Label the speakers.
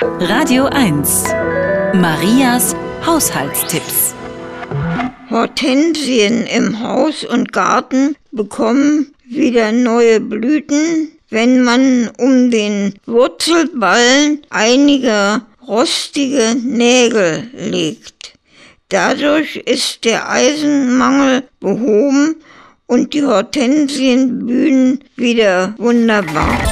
Speaker 1: Radio 1. Marias Haushaltstipps.
Speaker 2: Hortensien im Haus und Garten bekommen wieder neue Blüten, wenn man um den Wurzelballen einige rostige Nägel legt. Dadurch ist der Eisenmangel behoben und die Hortensien blühen wieder wunderbar.